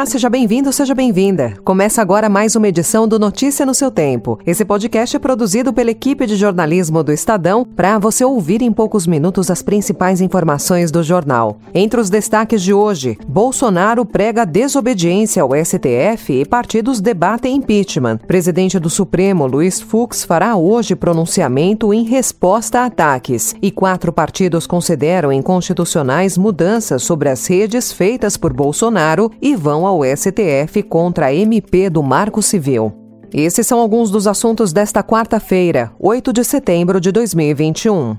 Olá, seja bem-vindo, seja bem-vinda. Começa agora mais uma edição do Notícia no seu Tempo. Esse podcast é produzido pela equipe de jornalismo do Estadão para você ouvir em poucos minutos as principais informações do jornal. Entre os destaques de hoje, Bolsonaro prega desobediência ao STF e partidos debatem impeachment. Presidente do Supremo, Luiz Fux, fará hoje pronunciamento em resposta a ataques. E quatro partidos consideram inconstitucionais mudanças sobre as redes feitas por Bolsonaro e vão ao STF contra a MP do Marco Civil. Esses são alguns dos assuntos desta quarta-feira, 8 de setembro de 2021.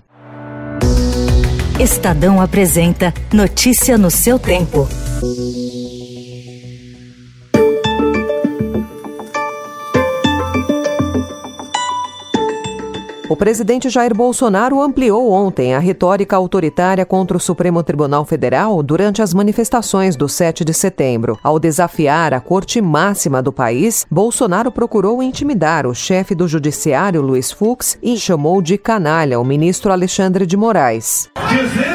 Estadão apresenta Notícia no seu tempo. O presidente Jair Bolsonaro ampliou ontem a retórica autoritária contra o Supremo Tribunal Federal durante as manifestações do 7 de setembro. Ao desafiar a corte máxima do país, Bolsonaro procurou intimidar o chefe do judiciário, Luiz Fux, e chamou de canalha o ministro Alexandre de Moraes. Dizer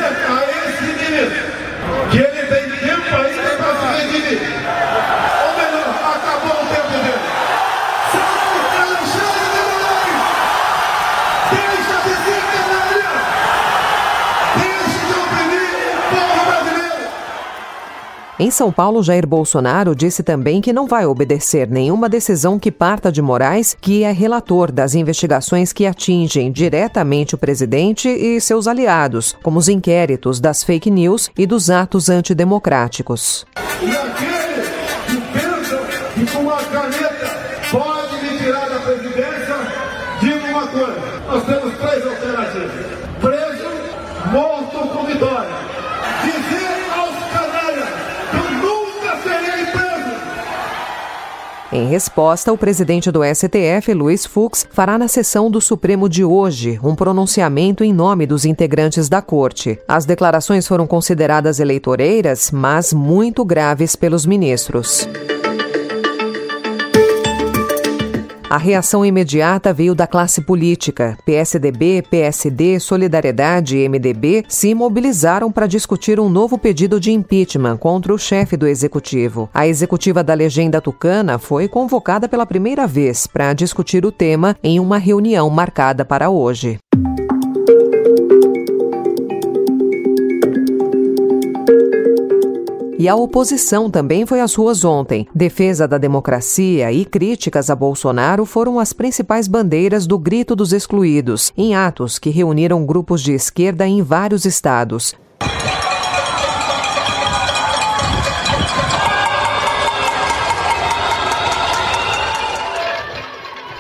Em São Paulo, Jair Bolsonaro disse também que não vai obedecer nenhuma decisão que parta de Moraes, que é relator das investigações que atingem diretamente o presidente e seus aliados, como os inquéritos das fake news e dos atos antidemocráticos. E aquele que pensa que com Em resposta, o presidente do STF, Luiz Fux, fará na sessão do Supremo de hoje um pronunciamento em nome dos integrantes da corte. As declarações foram consideradas eleitoreiras, mas muito graves pelos ministros. A reação imediata veio da classe política. PSDB, PSD, Solidariedade e MDB se mobilizaram para discutir um novo pedido de impeachment contra o chefe do executivo. A executiva da legenda tucana foi convocada pela primeira vez para discutir o tema em uma reunião marcada para hoje. E a oposição também foi às ruas ontem. Defesa da democracia e críticas a Bolsonaro foram as principais bandeiras do Grito dos Excluídos, em atos que reuniram grupos de esquerda em vários estados.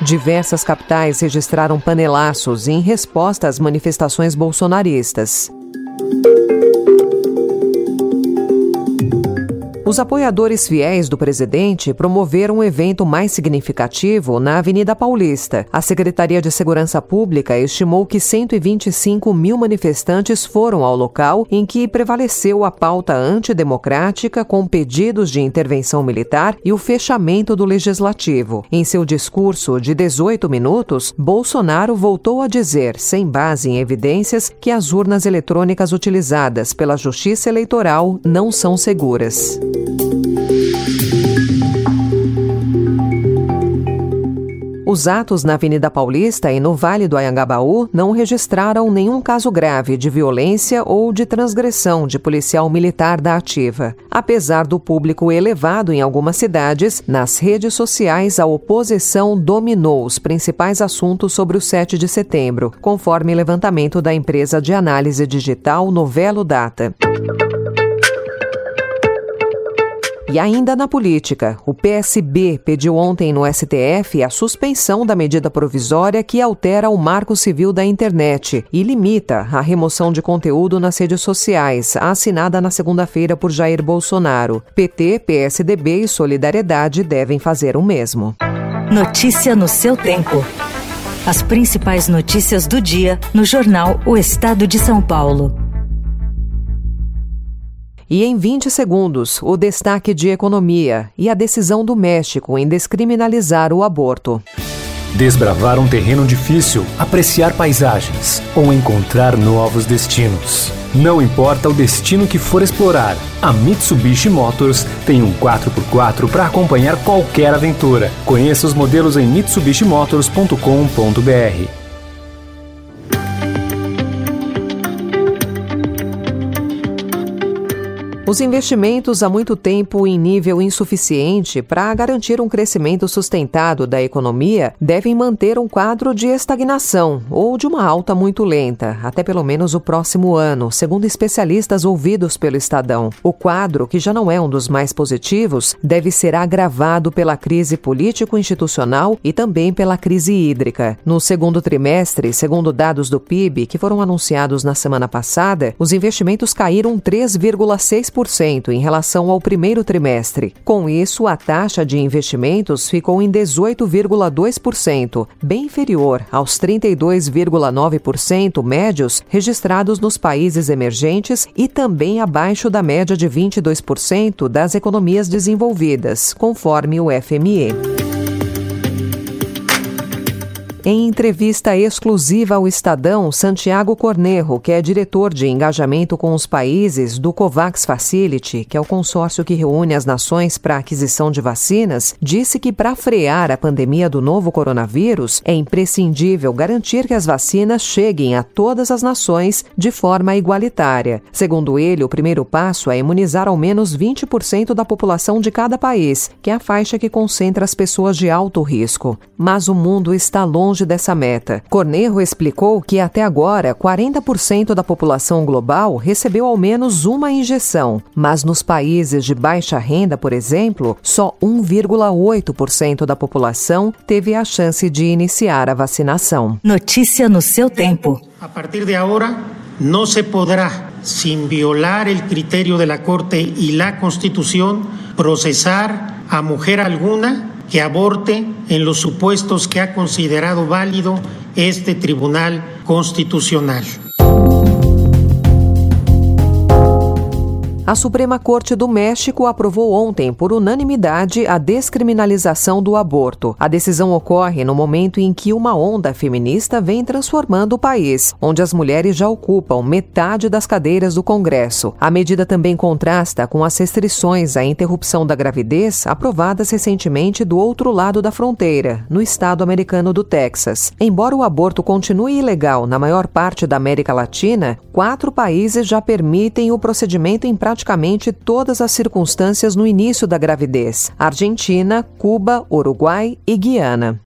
Diversas capitais registraram panelaços em resposta às manifestações bolsonaristas. Os apoiadores fiéis do presidente promoveram um evento mais significativo na Avenida Paulista. A Secretaria de Segurança Pública estimou que 125 mil manifestantes foram ao local em que prevaleceu a pauta antidemocrática com pedidos de intervenção militar e o fechamento do legislativo. Em seu discurso de 18 minutos, Bolsonaro voltou a dizer, sem base em evidências, que as urnas eletrônicas utilizadas pela Justiça Eleitoral não são seguras. Os atos na Avenida Paulista e no Vale do Anhangabaú não registraram nenhum caso grave de violência ou de transgressão de policial militar da ativa. Apesar do público elevado em algumas cidades, nas redes sociais a oposição dominou os principais assuntos sobre o 7 de setembro, conforme levantamento da empresa de análise digital Novelo Data. E ainda na política, o PSB pediu ontem no STF a suspensão da medida provisória que altera o marco civil da internet e limita a remoção de conteúdo nas redes sociais, assinada na segunda-feira por Jair Bolsonaro. PT, PSDB e Solidariedade devem fazer o mesmo. Notícia no seu tempo. As principais notícias do dia no jornal O Estado de São Paulo. E em 20 segundos, o destaque de economia e a decisão do México em descriminalizar o aborto. Desbravar um terreno difícil, apreciar paisagens ou encontrar novos destinos. Não importa o destino que for explorar, a Mitsubishi Motors tem um 4x4 para acompanhar qualquer aventura. Conheça os modelos em mitsubishimotors.com.br. Os investimentos há muito tempo em nível insuficiente para garantir um crescimento sustentado da economia devem manter um quadro de estagnação ou de uma alta muito lenta, até pelo menos o próximo ano, segundo especialistas ouvidos pelo Estadão. O quadro, que já não é um dos mais positivos, deve ser agravado pela crise político-institucional e também pela crise hídrica. No segundo trimestre, segundo dados do PIB que foram anunciados na semana passada, os investimentos caíram 3,6% em relação ao primeiro trimestre. Com isso, a taxa de investimentos ficou em 18,2%, bem inferior aos 32,9% médios registrados nos países emergentes e também abaixo da média de 22% das economias desenvolvidas, conforme o FME. Em entrevista exclusiva ao Estadão, Santiago Cornejo, que é diretor de engajamento com os países do COVAX Facility, que é o consórcio que reúne as nações para a aquisição de vacinas, disse que para frear a pandemia do novo coronavírus é imprescindível garantir que as vacinas cheguem a todas as nações de forma igualitária. Segundo ele, o primeiro passo é imunizar ao menos 20% da população de cada país, que é a faixa que concentra as pessoas de alto risco. Mas o mundo está longe longe dessa meta. Cornejo explicou que até agora 40% da população global recebeu ao menos uma injeção, mas nos países de baixa renda, por exemplo, só 1,8% da população teve a chance de iniciar a vacinação. Notícia no seu tempo. A partir de agora, não se poderá, sem violar o critério da Corte e a Constituição, processar a mulher alguna que aborte en los supuestos que ha considerado válido este Tribunal Constitucional. A Suprema Corte do México aprovou ontem, por unanimidade, a descriminalização do aborto. A decisão ocorre no momento em que uma onda feminista vem transformando o país, onde as mulheres já ocupam metade das cadeiras do Congresso. A medida também contrasta com as restrições à interrupção da gravidez aprovadas recentemente do outro lado da fronteira, no estado americano do Texas. Embora o aborto continue ilegal na maior parte da América Latina, quatro países já permitem o procedimento em prática praticamente todas as circunstâncias no início da gravidez: Argentina, Cuba, Uruguai e Guiana.